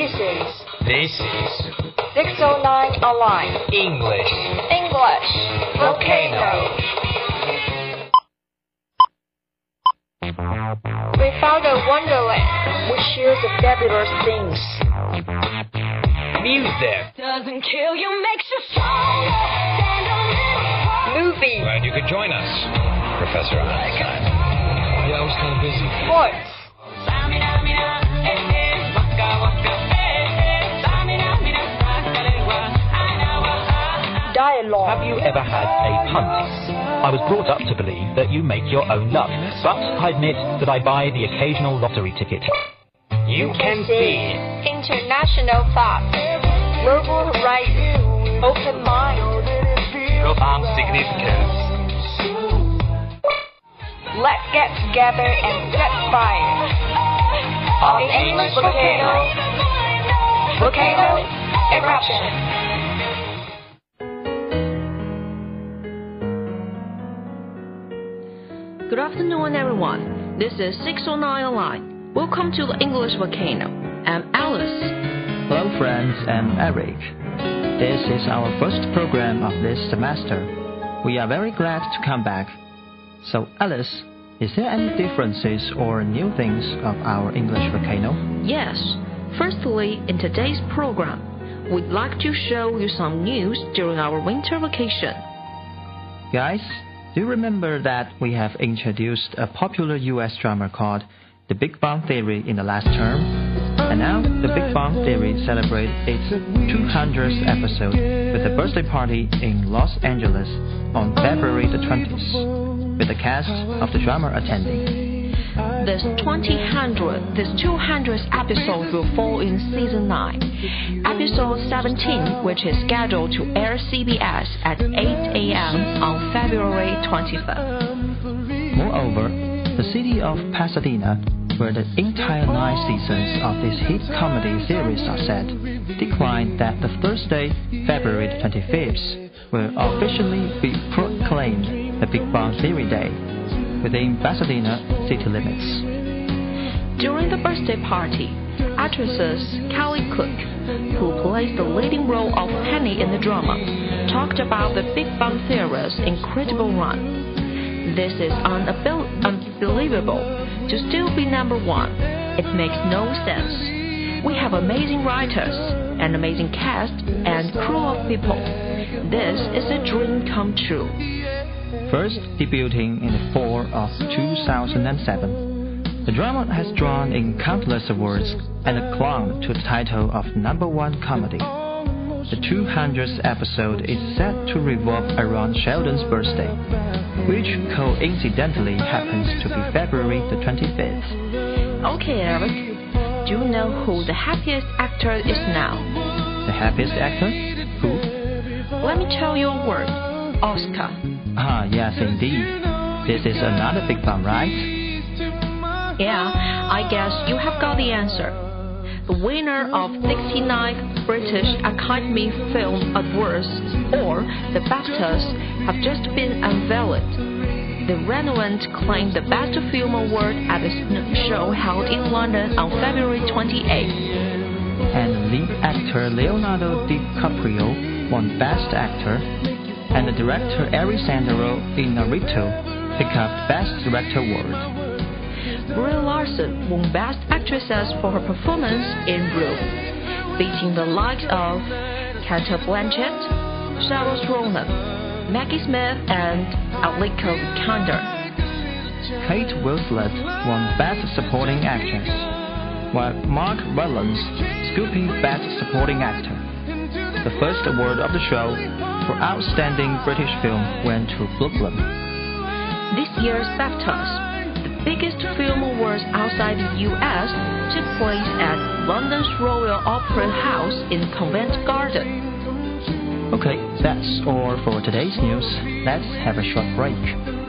This is This is 609 Online English English Volcano. We found a wonderland which shares the fabulous things. Music Doesn't kill you, makes you stronger. Stand a little Movies, Glad you could join us, Professor Einstein. Yeah, I was kind of busy. sports, dialogue. Have you ever had a punt? I was brought up to believe that you make your own luck, but I admit that I buy the occasional lottery ticket. You can be international thoughts, global horizons, open mind. profound significance. Let's get together and set fire. On the English volcano, volcano eruption. Good afternoon, everyone. This is 609 Online. Welcome to the English Volcano. I'm Alice. Hello, friends. I'm Eric. This is our first program of this semester. We are very glad to come back. So, Alice, is there any differences or new things of our English volcano? Yes. Firstly, in today's program, we'd like to show you some news during our winter vacation. Guys, do you remember that we have introduced a popular US drama called The Big Bang Theory in the last term? And now, The Big Bang Theory celebrates its 200th episode with a birthday party in Los Angeles on February the 20th, with the cast of the drama attending. This 2000, this 200th episode will fall in season 9. Episode 17, which is scheduled to air CBS at 8 a.m. on February 25th. Moreover, the city of Pasadena, where the entire nine seasons of this hit comedy series are set, declined that the Thursday, February 25th, will officially be proclaimed the Big Bang Theory Day within Pasadena city limits. During the birthday party, actresses Kaley Cuoco, who plays the leading role of Penny in the drama, talked about the Big Bang Theory's incredible run. This is unabil- unbelievable to still be number one. It makes no sense. We have amazing writers, an amazing cast, and crew of people. This is a dream come true. First debuting in the fall of 2007, the drama has drawn in countless awards and clung to the title of number one comedy. The 200th episode is set to revolve around Sheldon's birthday, which coincidentally happens to be February the 25th. Okay, Eric, do you know who the happiest actor is now? The happiest actor? Who? Let me tell you a word Oscar. Ah, yes, indeed. This is another big bang, right? Yeah, I guess you have got the answer. The winner of 69th British Academy Film Awards, or the BAFTAs, have just been unveiled. The Revenant claimed the Best Film Award at the show held in London on February 28th. And lead actor Leonardo DiCaprio won Best Actor, and the director Ari Sandero in Naruto picked up Best Director Award. Brie Larson won Best Actress for her performance in Room, beating the likes of Cate Blanchett, Saoirse Ronan, Maggie Smith, and Alicia Vikander. Kate Winslet won Best Supporting Actress, while Mark Rylance scooping Best Supporting Actor. The first award of the show for Outstanding British Film went to Brooklyn. This year's BAFTAs, the biggest film awards outside the US, took place at London's Royal Opera House in Covent Garden. Okay, that's all for today's news. Let's have a short break.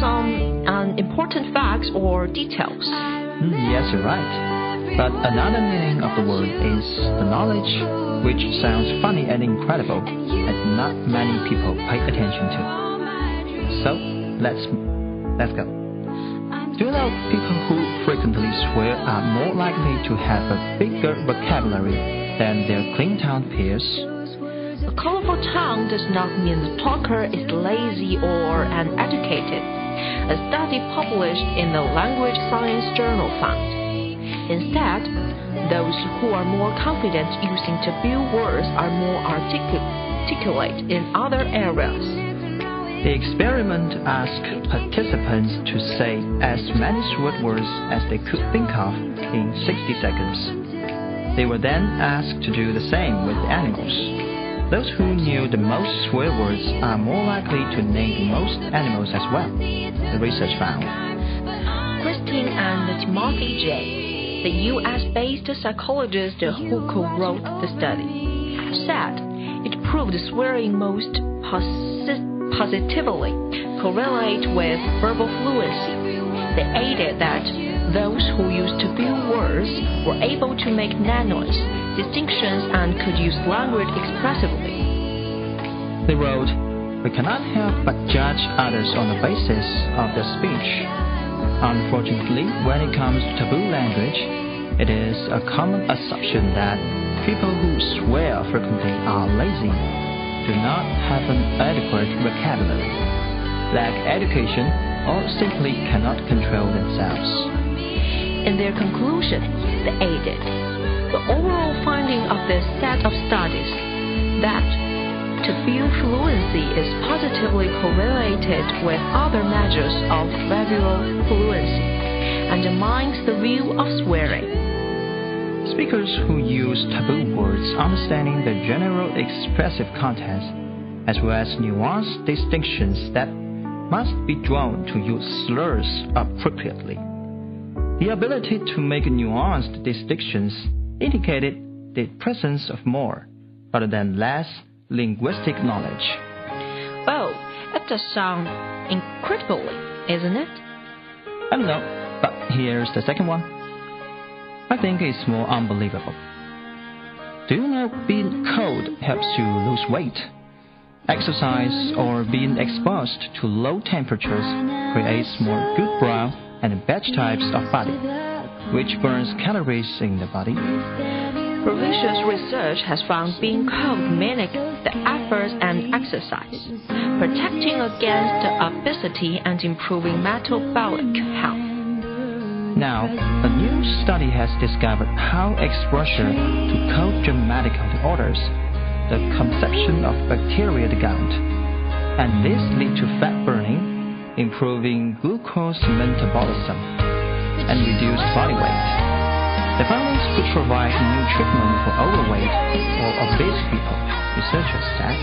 Some um, important facts or details? Mm, yes, you're right. But another meaning of the word is the knowledge, which sounds funny and incredible, and not many people pay attention to. So let's let's go. Do you know people who frequently swear are more likely to have a bigger vocabulary than their clean town peers? A colorful tongue does not mean the talker is lazy or uneducated. A study published in the Language Science Journal found. Instead, those who are more confident using taboo words are more articulate in other areas. The experiment asked participants to say as many swear words as they could think of in 60 seconds. They were then asked to do the same with animals. Those who knew the most swear words are more likely to name the most animals as well, the research found. Christine and Timothy Jay, the US-based psychologist who co-wrote the study, said it proved swearing most persistent positively correlate with verbal fluency. They added that those who used taboo words were able to make nanos, distinctions, and could use language expressively. They wrote, We cannot help but judge others on the basis of their speech. Unfortunately, when it comes to taboo language, it is a common assumption that people who swear frequently are lazy do not have an adequate vocabulary, lack education, or simply cannot control themselves. In their conclusion, they added the overall finding of this set of studies that fluency is positively correlated with other measures of verbal fluency and undermines the view of swearing. Speakers who use taboo words understanding the general expressive content, as well as nuanced distinctions that must be drawn to use slurs appropriately. The ability to make nuanced distinctions indicated the presence of more, rather than less, linguistic knowledge. Oh, it does sound incredibly, isn't it? I don't know, but here's the second one. I think it's more unbelievable. Do you know being cold helps you lose weight? Exercise or being exposed to low temperatures creates more good brown and beige types of body, which burns calories in the body. Previous research has found being cold mimic the efforts and exercise, protecting against obesity and improving metabolic health. Now, a new study has discovered how exposure to cold dramatic disorders the conception of bacteria the gut, and this lead to fat burning, improving glucose metabolism, and reduced body weight. The findings could provide new treatment for overweight or obese people, researchers said.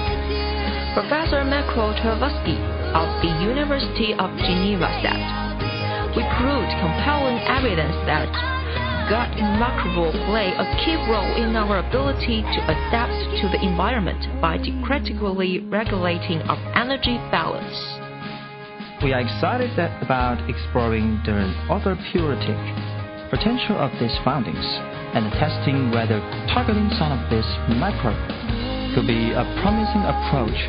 Professor Mirko Trajkovski of the University of Geneva said we proved compelling evidence that gut microbiome play a key role in our ability to adapt to the environment by critically regulating our energy balance. We are excited about exploring the therapeutic potential of these findings and testing whether targeting some of these microbes could be a promising approach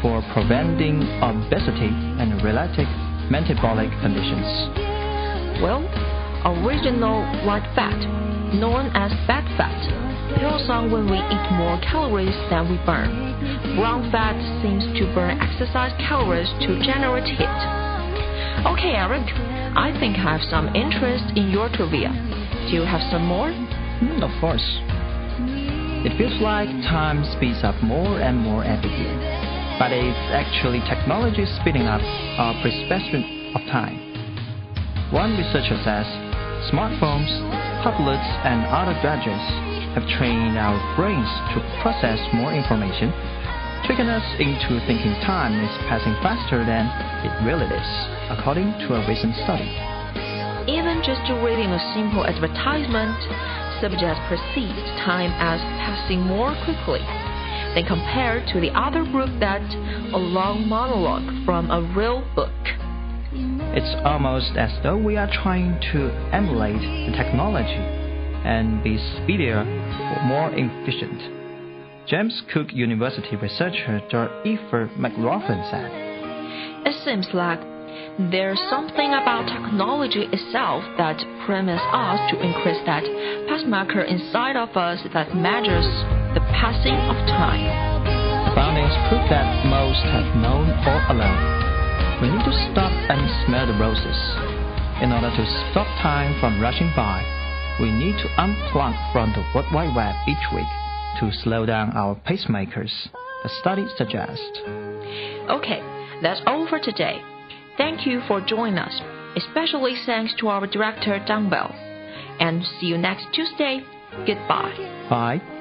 for preventing obesity and related metabolic conditions. Well, original white fat, known as bad fat, pills on when we eat more calories than we burn. Brown fat seems to burn exercise calories to generate heat. Okay, Eric, I think I have some interest in your trivia. Do you have some more? Mm, of course. It feels like time speeds up more and more every year but it's actually technology speeding up our perception of time. One researcher says smartphones, tablets, and other gadgets have trained our brains to process more information, tricking us into thinking time is passing faster than it really is, according to a recent study. Even just reading a simple advertisement, subjects perceive time as passing more quickly than compared to the other group that a long monologue from a real book. It's almost as though we are trying to emulate the technology and be speedier or more efficient. James Cook University researcher Dr. Eva McLaughlin said. It seems like there's something about technology itself that permits us to increase that pacemaker inside of us that measures the passing of time. The findings prove that most have known all along. We need to stop and smell the roses. In order to stop time from rushing by, we need to unplug from the World Wide Web each week to slow down our pacemakers, the study suggests. Okay, that's all for today. Thank you for joining us, especially thanks to our director, Dumbbell. And see you next Tuesday. Goodbye. Bye.